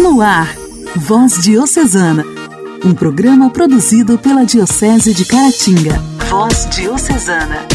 No ar, Voz Diocesana, um programa produzido pela Diocese de Caratinga. Voz Diocesana.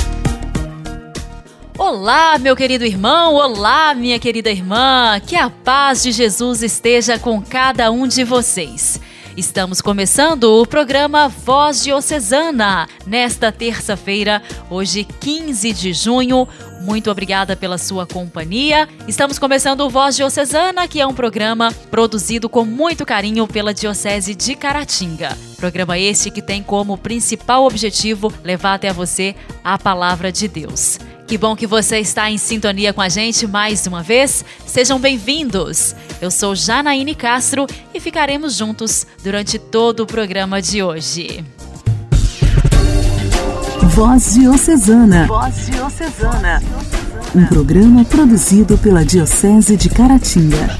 Olá, meu querido irmão, olá, minha querida irmã, que a paz de Jesus esteja com cada um de vocês. Estamos começando o programa Voz Diocesana nesta terça-feira, hoje 15 de junho. Muito obrigada pela sua companhia. Estamos começando o Voz Diocesana, que é um programa produzido com muito carinho pela Diocese de Caratinga. Programa este que tem como principal objetivo levar até você a palavra de Deus. Que bom que você está em sintonia com a gente mais uma vez. Sejam bem-vindos. Eu sou Janaíne Castro e ficaremos juntos durante todo o programa de hoje. Voz Diocesana. Voz Diocesana. Um programa produzido pela Diocese de Caratinga.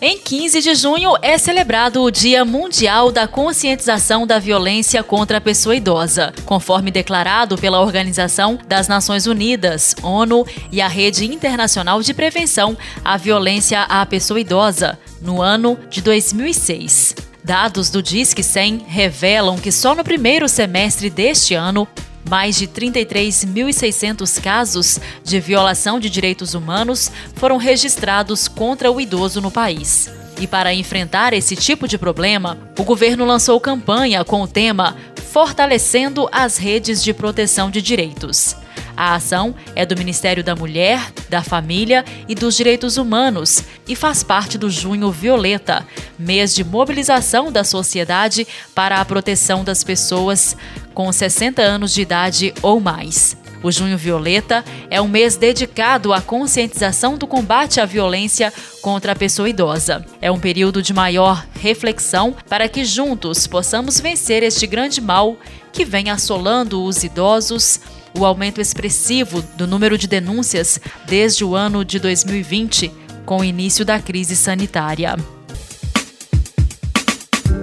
Em 15 de junho é celebrado o Dia Mundial da Conscientização da Violência contra a Pessoa Idosa, conforme declarado pela Organização das Nações Unidas, ONU e a Rede Internacional de Prevenção à Violência à Pessoa Idosa, no ano de 2006. Dados do Disque 100 revelam que só no primeiro semestre deste ano mais de 33.600 casos de violação de direitos humanos foram registrados contra o idoso no país. E para enfrentar esse tipo de problema, o governo lançou campanha com o tema Fortalecendo as redes de proteção de direitos. A ação é do Ministério da Mulher, da Família e dos Direitos Humanos e faz parte do Junho Violeta, mês de mobilização da sociedade para a proteção das pessoas com 60 anos de idade ou mais. O Junho Violeta é um mês dedicado à conscientização do combate à violência contra a pessoa idosa. É um período de maior reflexão para que juntos possamos vencer este grande mal que vem assolando os idosos, o aumento expressivo do número de denúncias desde o ano de 2020, com o início da crise sanitária.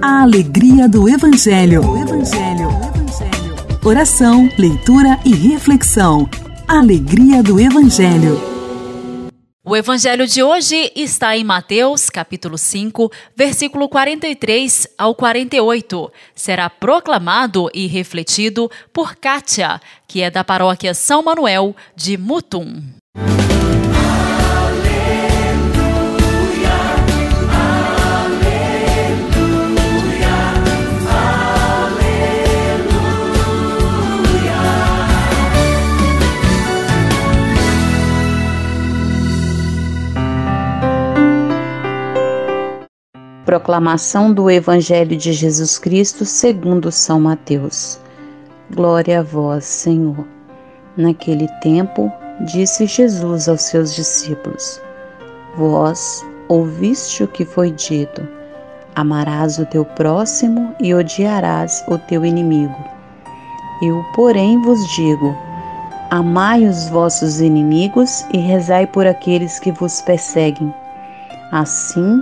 A alegria do Evangelho. Evangelho. Evangelho. Oração, leitura e reflexão. Alegria do Evangelho. O evangelho de hoje está em Mateus, capítulo 5, versículo 43 ao 48. Será proclamado e refletido por Kátia, que é da paróquia São Manuel de Mutum. Proclamação do Evangelho de Jesus Cristo segundo São Mateus. Glória a vós, Senhor. Naquele tempo, disse Jesus aos seus discípulos: Vós ouviste o que foi dito: Amarás o teu próximo e odiarás o teu inimigo. Eu, porém, vos digo: Amai os vossos inimigos e rezai por aqueles que vos perseguem. Assim,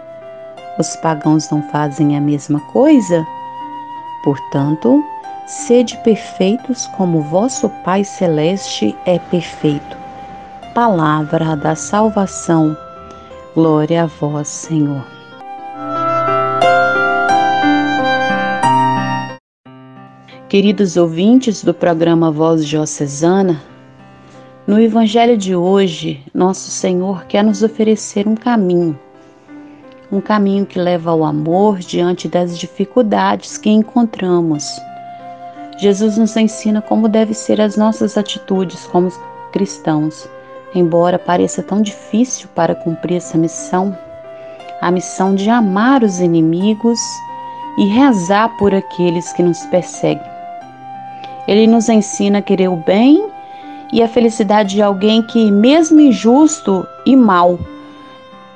Os pagãos não fazem a mesma coisa? Portanto, sede perfeitos como vosso Pai Celeste é perfeito. Palavra da salvação. Glória a vós, Senhor. Queridos ouvintes do programa Voz Diocesana, no Evangelho de hoje, nosso Senhor quer nos oferecer um caminho um caminho que leva ao amor diante das dificuldades que encontramos. Jesus nos ensina como devem ser as nossas atitudes como cristãos, embora pareça tão difícil para cumprir essa missão, a missão de amar os inimigos e rezar por aqueles que nos perseguem. Ele nos ensina a querer o bem e a felicidade de alguém que, mesmo injusto e mal,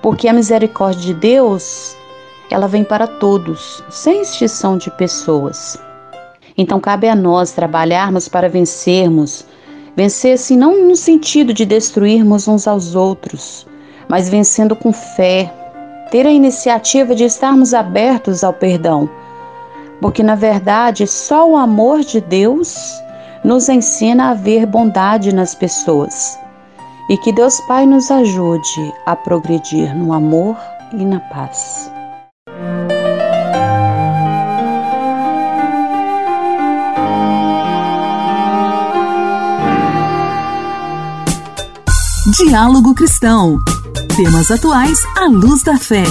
porque a misericórdia de Deus, ela vem para todos, sem extinção de pessoas. Então cabe a nós trabalharmos para vencermos, vencer assim não no sentido de destruirmos uns aos outros, mas vencendo com fé, ter a iniciativa de estarmos abertos ao perdão, porque na verdade só o amor de Deus nos ensina a ver bondade nas pessoas. E que Deus Pai nos ajude a progredir no amor e na paz. Diálogo Cristão. Temas atuais à luz da fé.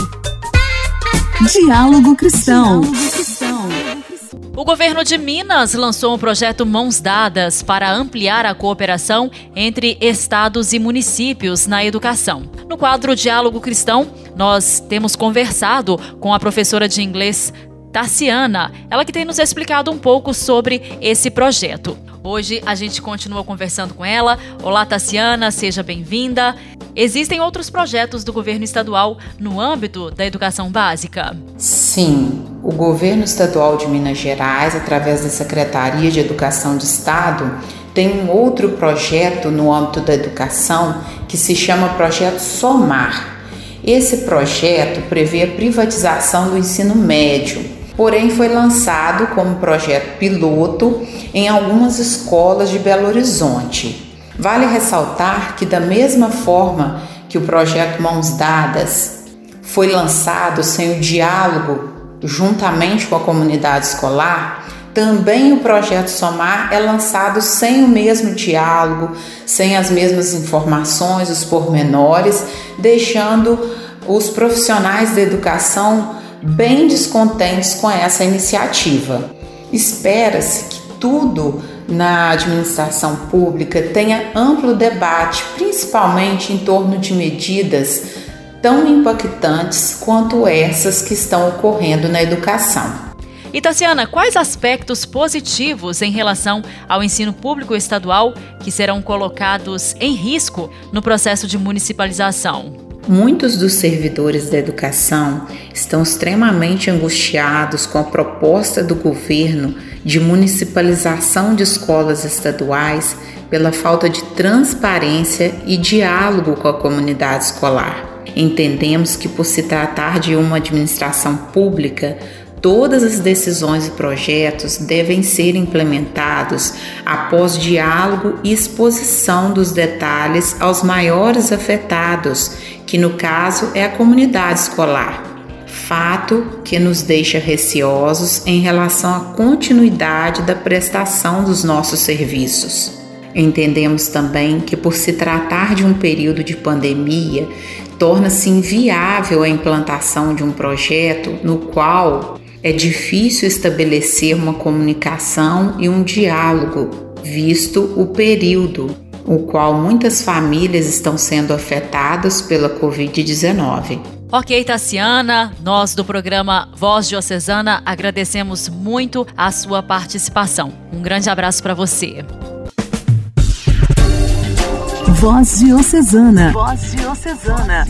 Diálogo Cristão. O governo de Minas lançou um projeto Mãos Dadas para ampliar a cooperação entre estados e municípios na educação. No quadro Diálogo Cristão, nós temos conversado com a professora de inglês Tassiana, ela que tem nos explicado um pouco sobre esse projeto. Hoje a gente continua conversando com ela. Olá, Tassiana, seja bem-vinda. Existem outros projetos do governo estadual no âmbito da educação básica? Sim, o governo estadual de Minas Gerais, através da Secretaria de Educação do Estado, tem um outro projeto no âmbito da educação que se chama Projeto Somar. Esse projeto prevê a privatização do ensino médio porém foi lançado como projeto piloto em algumas escolas de Belo Horizonte. Vale ressaltar que, da mesma forma que o projeto Mãos Dadas foi lançado sem o diálogo juntamente com a comunidade escolar, também o projeto Somar é lançado sem o mesmo diálogo, sem as mesmas informações, os pormenores, deixando os profissionais da educação bem descontentes com essa iniciativa. Espera-se que tudo na administração pública tenha amplo debate, principalmente em torno de medidas tão impactantes quanto essas que estão ocorrendo na educação. E Tassiana, quais aspectos positivos em relação ao ensino público estadual que serão colocados em risco no processo de municipalização? Muitos dos servidores da educação estão extremamente angustiados com a proposta do governo de municipalização de escolas estaduais pela falta de transparência e diálogo com a comunidade escolar. Entendemos que, por se tratar de uma administração pública, Todas as decisões e projetos devem ser implementados após diálogo e exposição dos detalhes aos maiores afetados, que no caso é a comunidade escolar. Fato que nos deixa receosos em relação à continuidade da prestação dos nossos serviços. Entendemos também que, por se tratar de um período de pandemia, torna-se inviável a implantação de um projeto no qual é difícil estabelecer uma comunicação e um diálogo, visto o período o qual muitas famílias estão sendo afetadas pela Covid-19. Ok, Tassiana, nós do programa Voz Diocesana agradecemos muito a sua participação. Um grande abraço para você. Voz Diocesana. Voz Diocesana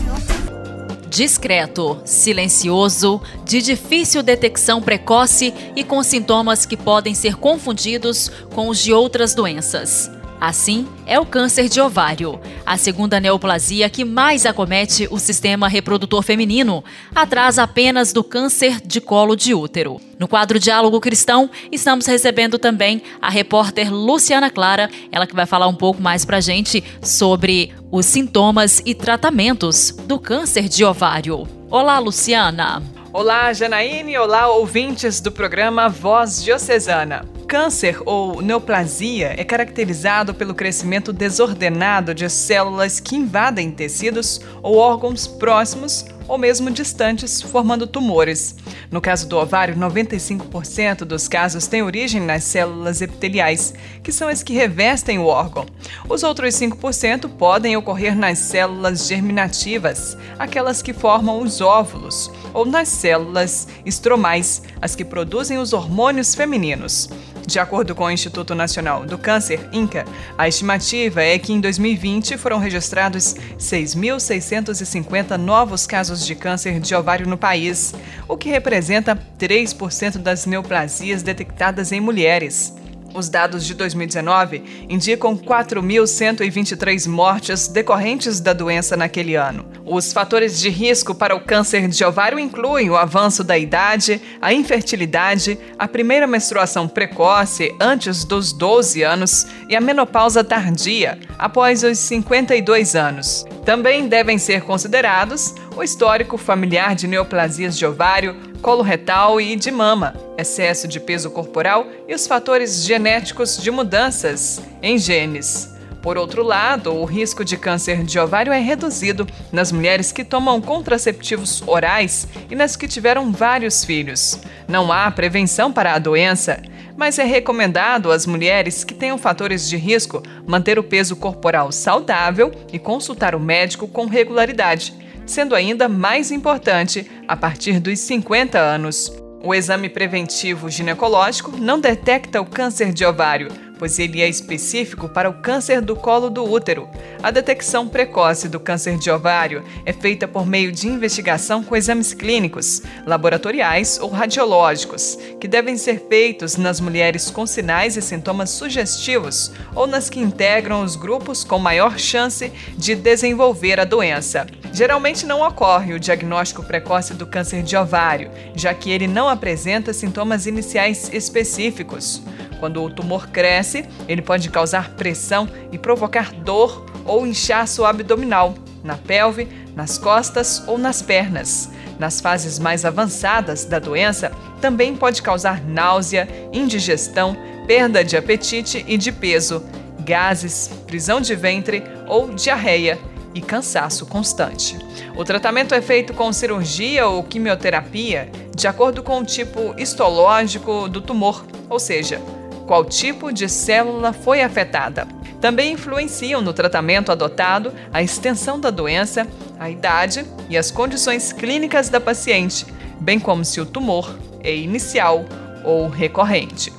discreto, silencioso, de difícil detecção precoce e com sintomas que podem ser confundidos com os de outras doenças. Assim, é o câncer de ovário, a segunda neoplasia que mais acomete o sistema reprodutor feminino, atrás apenas do câncer de colo de útero. No quadro Diálogo Cristão, estamos recebendo também a repórter Luciana Clara, ela que vai falar um pouco mais pra gente sobre os sintomas e tratamentos do câncer de ovário. Olá, Luciana! Olá, Janaíne! Olá, ouvintes do programa Voz Diocesana. Câncer ou neoplasia é caracterizado pelo crescimento desordenado de células que invadem tecidos ou órgãos próximos ou mesmo distantes, formando tumores. No caso do ovário, 95% dos casos têm origem nas células epiteliais, que são as que revestem o órgão. Os outros 5% podem ocorrer nas células germinativas, aquelas que formam os óvulos, ou nas células estromais, as que produzem os hormônios femininos. De acordo com o Instituto Nacional do Câncer, INCA, a estimativa é que em 2020 foram registrados 6.650 novos casos de câncer de ovário no país, o que representa 3% das neoplasias detectadas em mulheres. Os dados de 2019 indicam 4.123 mortes decorrentes da doença naquele ano. Os fatores de risco para o câncer de ovário incluem o avanço da idade, a infertilidade, a primeira menstruação precoce antes dos 12 anos e a menopausa tardia após os 52 anos. Também devem ser considerados o histórico familiar de neoplasias de ovário, colo retal e de mama, excesso de peso corporal e os fatores genéticos de mudanças em genes. Por outro lado, o risco de câncer de ovário é reduzido nas mulheres que tomam contraceptivos orais e nas que tiveram vários filhos. Não há prevenção para a doença, mas é recomendado às mulheres que tenham fatores de risco manter o peso corporal saudável e consultar o médico com regularidade sendo ainda mais importante a partir dos 50 anos. O exame preventivo ginecológico não detecta o câncer de ovário, pois ele é específico para o câncer do colo do útero. A detecção precoce do câncer de ovário é feita por meio de investigação com exames clínicos, laboratoriais ou radiológicos, que devem ser feitos nas mulheres com sinais e sintomas sugestivos ou nas que integram os grupos com maior chance de desenvolver a doença. Geralmente não ocorre o diagnóstico precoce do câncer de ovário, já que ele não apresenta sintomas iniciais específicos. Quando o tumor cresce, ele pode causar pressão e provocar dor ou inchaço abdominal, na pelve, nas costas ou nas pernas. Nas fases mais avançadas da doença, também pode causar náusea, indigestão, perda de apetite e de peso, gases, prisão de ventre ou diarreia e cansaço constante. O tratamento é feito com cirurgia ou quimioterapia, de acordo com o tipo histológico do tumor, ou seja, qual tipo de célula foi afetada. Também influenciam no tratamento adotado a extensão da doença, a idade e as condições clínicas da paciente, bem como se o tumor é inicial ou recorrente.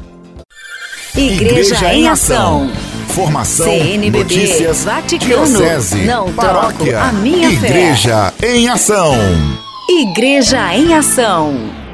Igreja, Igreja em Ação. Informação, CNBB, notícias, Vaticano, diocese, não paróquia, a minha Igreja fé. em Ação. Igreja em Ação.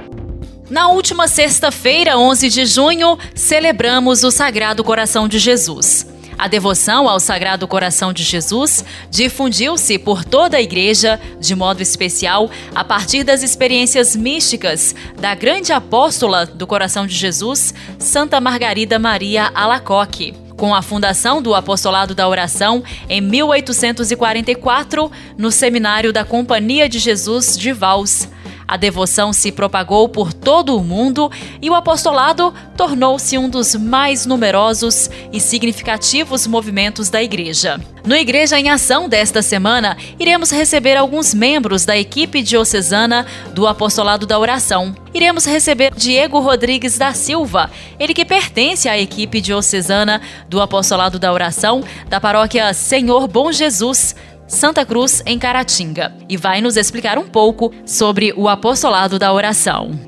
Na última sexta-feira, 11 de junho, celebramos o Sagrado Coração de Jesus. A devoção ao Sagrado Coração de Jesus difundiu-se por toda a igreja, de modo especial a partir das experiências místicas da grande apóstola do Coração de Jesus, Santa Margarida Maria Alacoque com a fundação do Apostolado da Oração em 1844, no seminário da Companhia de Jesus de Vals. A devoção se propagou por todo o mundo e o apostolado tornou-se um dos mais numerosos e significativos movimentos da Igreja. No Igreja em Ação desta semana, iremos receber alguns membros da equipe diocesana do Apostolado da Oração. Iremos receber Diego Rodrigues da Silva, ele que pertence à equipe diocesana do Apostolado da Oração da paróquia Senhor Bom Jesus Santa Cruz, em Caratinga, e vai nos explicar um pouco sobre o apostolado da oração.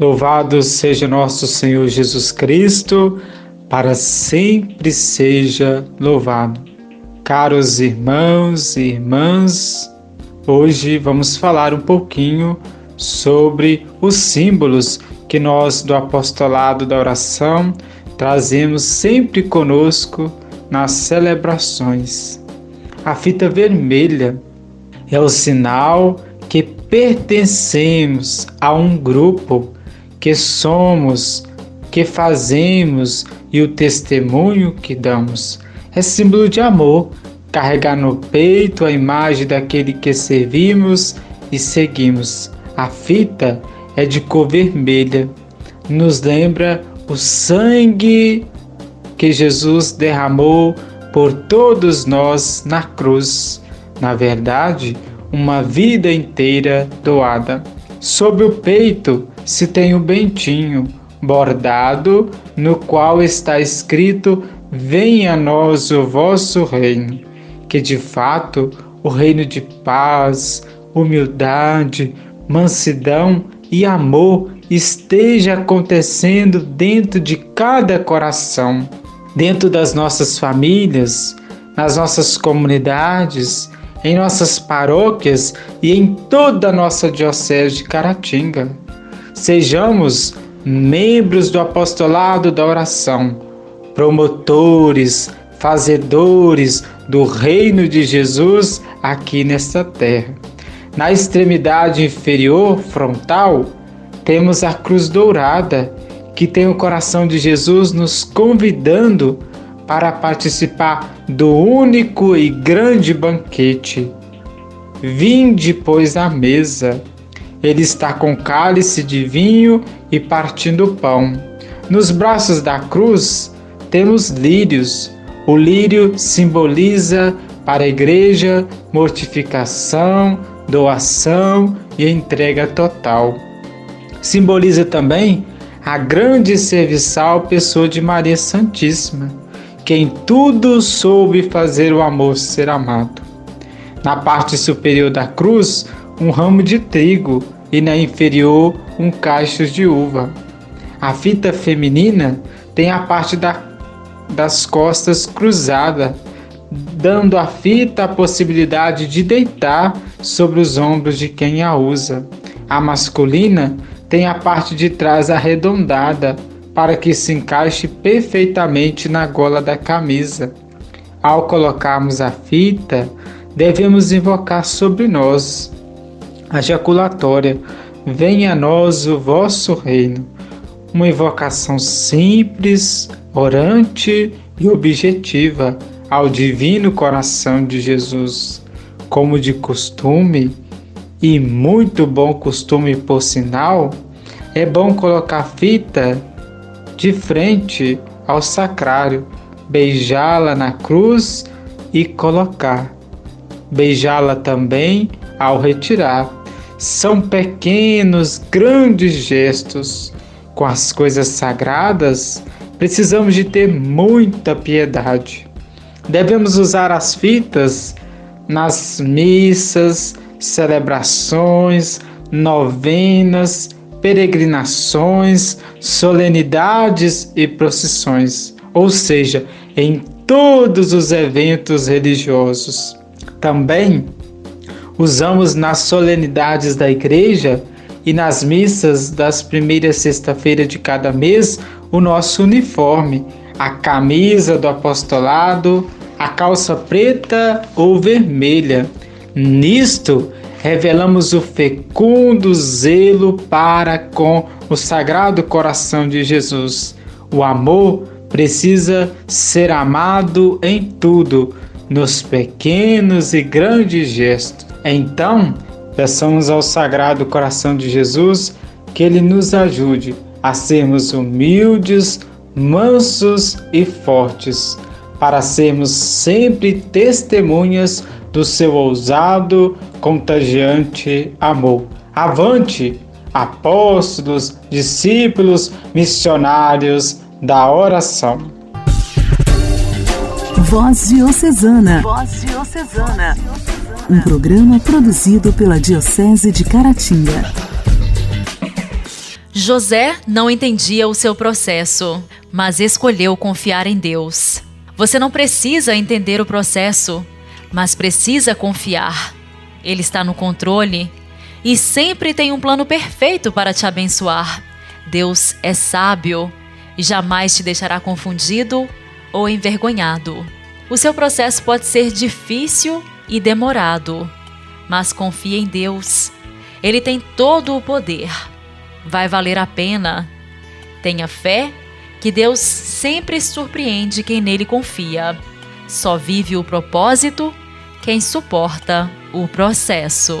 Louvado seja nosso Senhor Jesus Cristo, para sempre seja louvado. Caros irmãos e irmãs, hoje vamos falar um pouquinho sobre os símbolos que nós do apostolado da oração trazemos sempre conosco nas celebrações. A fita vermelha é o sinal que pertencemos a um grupo, que somos, que fazemos e o testemunho que damos. É símbolo de amor, carregar no peito a imagem daquele que servimos e seguimos. A fita é de cor vermelha, nos lembra o sangue que Jesus derramou por todos nós na cruz. Na verdade, uma vida inteira doada. Sob o peito se tem o bentinho bordado, no qual está escrito: Venha a nós o vosso reino, que de fato o reino de paz, humildade, mansidão e amor esteja acontecendo dentro de cada coração, dentro das nossas famílias, nas nossas comunidades, em nossas paróquias e em toda a nossa Diocese de Caratinga. Sejamos membros do apostolado da oração, promotores, fazedores do reino de Jesus aqui nesta terra. Na extremidade inferior frontal, temos a cruz dourada, que tem o coração de Jesus nos convidando para participar do único e grande banquete. Vinde, pois, à mesa. Ele está com cálice de vinho e partindo pão. Nos braços da cruz temos lírios. O lírio simboliza para a igreja mortificação, doação e entrega total. Simboliza também a grande serviçal pessoa de Maria Santíssima, que em tudo soube fazer o amor ser amado. Na parte superior da cruz, um ramo de trigo e na inferior, um cacho de uva. A fita feminina tem a parte da, das costas cruzada, dando à fita a possibilidade de deitar sobre os ombros de quem a usa. A masculina tem a parte de trás arredondada para que se encaixe perfeitamente na gola da camisa. Ao colocarmos a fita, devemos invocar sobre nós a jaculatória: Venha a nós o vosso reino. Uma invocação simples, orante e objetiva ao divino coração de Jesus. Como de costume, e muito bom costume por sinal, é bom colocar fita de frente ao sacrário, beijá-la na cruz e colocar. Beijá-la também ao retirar. São pequenos, grandes gestos. Com as coisas sagradas, precisamos de ter muita piedade. Devemos usar as fitas nas missas, celebrações, novenas, peregrinações, solenidades e procissões, ou seja, em todos os eventos religiosos. Também usamos nas solenidades da igreja e nas missas das primeiras sexta-feira de cada mês o nosso uniforme, a camisa do apostolado, a calça preta ou vermelha. Nisto, revelamos o fecundo zelo para com o Sagrado Coração de Jesus. O amor precisa ser amado em tudo, nos pequenos e grandes gestos. Então, peçamos ao Sagrado Coração de Jesus que ele nos ajude a sermos humildes, mansos e fortes, para sermos sempre testemunhas do seu ousado, contagiante amor. Avante, apóstolos, discípulos, missionários da oração. Voz Diocesana. Voz Diocesana. Um programa produzido pela Diocese de Caratinga. José não entendia o seu processo, mas escolheu confiar em Deus. Você não precisa entender o processo, mas precisa confiar. Ele está no controle e sempre tem um plano perfeito para te abençoar. Deus é sábio e jamais te deixará confundido ou envergonhado. O seu processo pode ser difícil e demorado, mas confie em Deus. Ele tem todo o poder. Vai valer a pena. Tenha fé que Deus sempre surpreende quem nele confia. Só vive o propósito quem suporta o processo.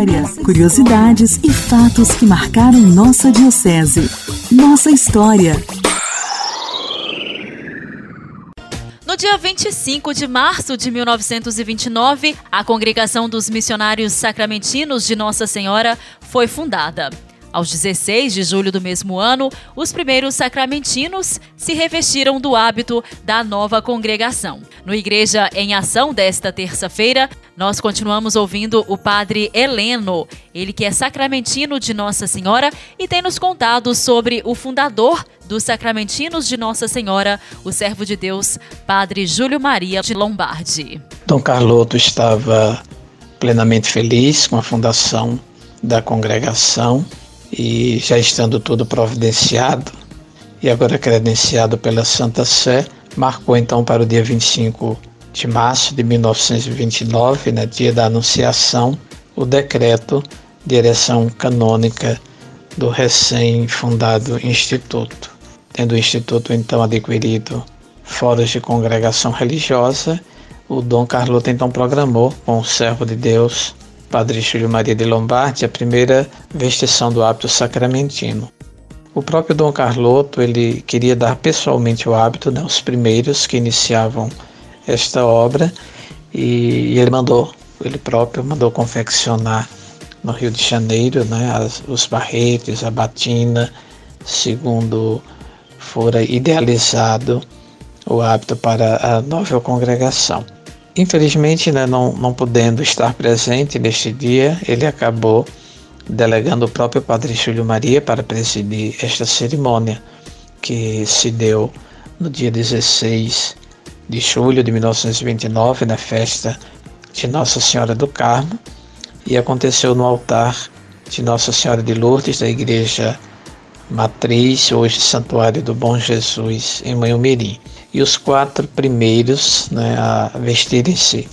história, curiosidades e fatos que marcaram nossa diocese. Nossa história. No dia 25 de março de 1929, a Congregação dos Missionários Sacramentinos de Nossa Senhora foi fundada. Aos 16 de julho do mesmo ano, os primeiros sacramentinos se revestiram do hábito da nova congregação. No Igreja em Ação desta terça-feira, nós continuamos ouvindo o padre Heleno, ele que é sacramentino de Nossa Senhora e tem nos contado sobre o fundador dos Sacramentinos de Nossa Senhora, o servo de Deus, Padre Júlio Maria de Lombardi. Dom Carloto estava plenamente feliz com a fundação da congregação e já estando tudo providenciado e agora credenciado pela Santa Sé, marcou então para o dia 25 de março de 1929, né, dia da Anunciação, o decreto de ereção canônica do recém-fundado Instituto. Tendo o Instituto então adquirido foros de congregação religiosa, o Dom Carloto então programou com o servo de Deus Padre Júlio Maria de Lombardi, a primeira vestição do hábito sacramentino. O próprio Dom Carloto ele queria dar pessoalmente o hábito, né, os primeiros que iniciavam esta obra, e, e ele mandou, ele próprio mandou confeccionar no Rio de Janeiro, né, as, os barretes, a batina, segundo fora idealizado o hábito para a nova congregação. Infelizmente, né, não, não podendo estar presente neste dia, ele acabou delegando o próprio Padre Júlio Maria para presidir esta cerimônia, que se deu no dia 16 de julho de 1929, na festa de Nossa Senhora do Carmo, e aconteceu no altar de Nossa Senhora de Lourdes, da Igreja Matriz, hoje Santuário do Bom Jesus, em Manhumirim e os quatro primeiros né, a vestirem-se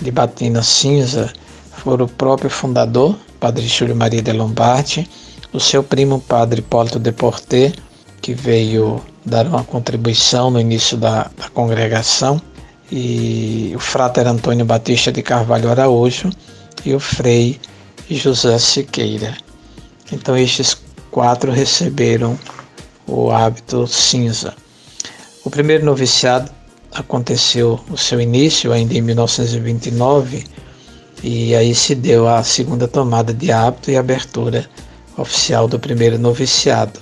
de Batina Cinza foram o próprio fundador, Padre Júlio Maria de Lombardi, o seu primo, Padre Hipólito de Porté, que veio dar uma contribuição no início da, da congregação, e o frater Antônio Batista de Carvalho Araújo e o frei José Siqueira. Então estes quatro receberam o hábito cinza. O primeiro noviciado aconteceu o seu início ainda em 1929 e aí se deu a segunda tomada de hábito e abertura oficial do primeiro noviciado.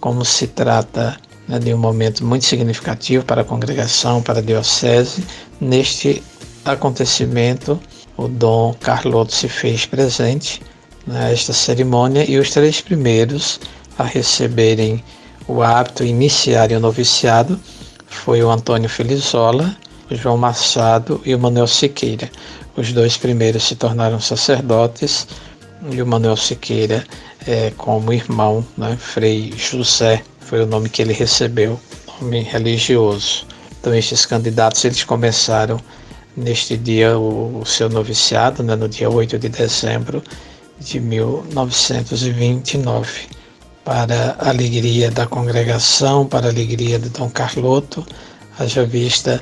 Como se trata né, de um momento muito significativo para a congregação, para a diocese, neste acontecimento o Dom Carloto se fez presente nesta cerimônia e os três primeiros a receberem o hábito iniciarem o noviciado foi o Antônio Felizola, o João Machado e o Manuel Siqueira. Os dois primeiros se tornaram sacerdotes e o Manuel Siqueira, é, como irmão, né, Frei José, foi o nome que ele recebeu, nome religioso. Então estes candidatos eles começaram neste dia o, o seu noviciado, né, no dia 8 de dezembro de 1929, para a alegria da congregação, para a alegria de Dom Carloto, haja vista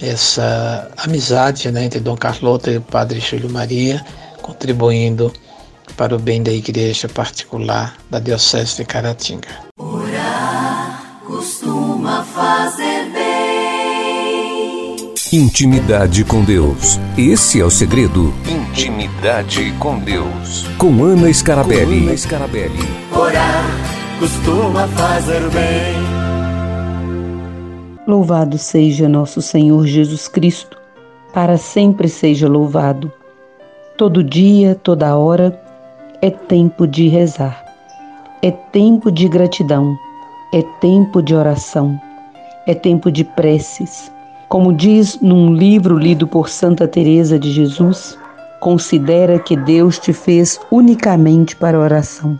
essa amizade né, entre Dom Carloto e o Padre Júlio Maria, contribuindo para o bem da igreja particular da Diocese de Caratinga. Orar costuma fazer. Intimidade com Deus. Esse é o segredo. Intimidade com Deus. Com Ana Scarabelli. Com Ana Scarabelli. Orar costuma fazer bem. Louvado seja nosso Senhor Jesus Cristo, para sempre seja louvado. Todo dia, toda hora, é tempo de rezar, é tempo de gratidão, é tempo de oração, é tempo de preces. Como diz num livro lido por Santa Teresa de Jesus, considera que Deus te fez unicamente para oração.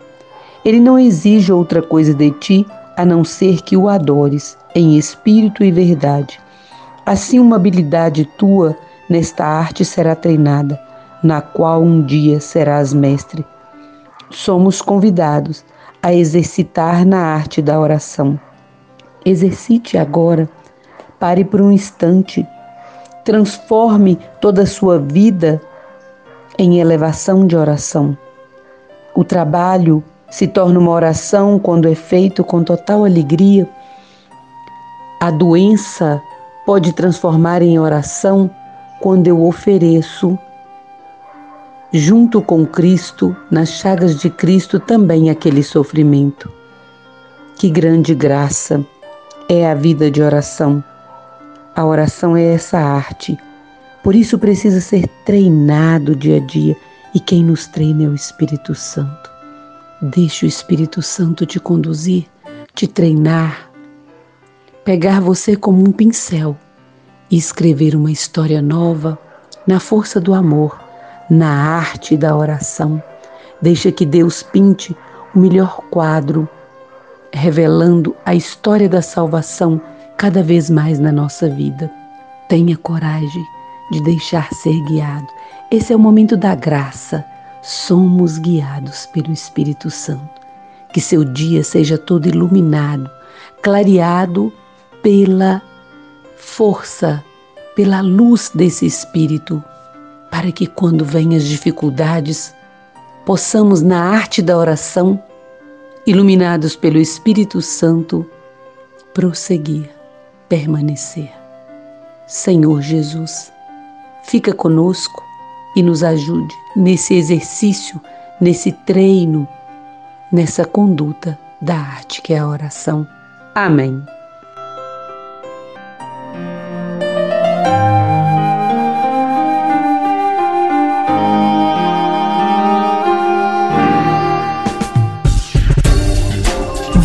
Ele não exige outra coisa de ti a não ser que o adores em espírito e verdade. Assim, uma habilidade tua nesta arte será treinada, na qual um dia serás mestre. Somos convidados a exercitar na arte da oração. Exercite agora, pare por um instante, transforme toda a sua vida em elevação de oração. O trabalho se torna uma oração quando é feito com total alegria. A doença pode transformar em oração quando eu ofereço, junto com Cristo, nas chagas de Cristo, também aquele sofrimento. Que grande graça é a vida de oração. A oração é essa arte. Por isso precisa ser treinado dia a dia, e quem nos treina é o Espírito Santo. Deixe o Espírito Santo te conduzir, te treinar, pegar você como um pincel e escrever uma história nova na força do amor, na arte da oração. Deixa que Deus pinte o melhor quadro, revelando a história da salvação cada vez mais na nossa vida. Tenha coragem de deixar ser guiado. Esse é o momento da graça somos guiados pelo Espírito Santo. Que seu dia seja todo iluminado, clareado pela força, pela luz desse Espírito, para que quando venham as dificuldades, possamos, na arte da oração, iluminados pelo Espírito Santo, prosseguir, permanecer. Senhor Jesus, fica conosco e nos ajude nesse exercício, nesse treino, nessa conduta da arte que é a oração. Amém.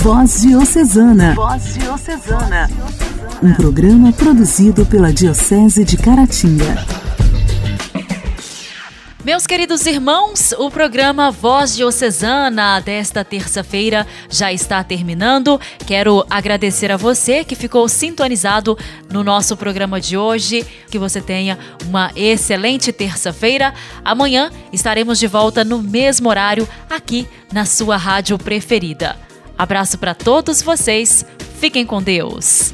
Voz Diocesana. Voz Diocesana. Um programa produzido pela Diocese de Caratinga. Meus queridos irmãos, o programa Voz Diocesana desta terça-feira já está terminando. Quero agradecer a você que ficou sintonizado no nosso programa de hoje. Que você tenha uma excelente terça-feira. Amanhã estaremos de volta no mesmo horário aqui na sua rádio preferida. Abraço para todos vocês. Fiquem com Deus.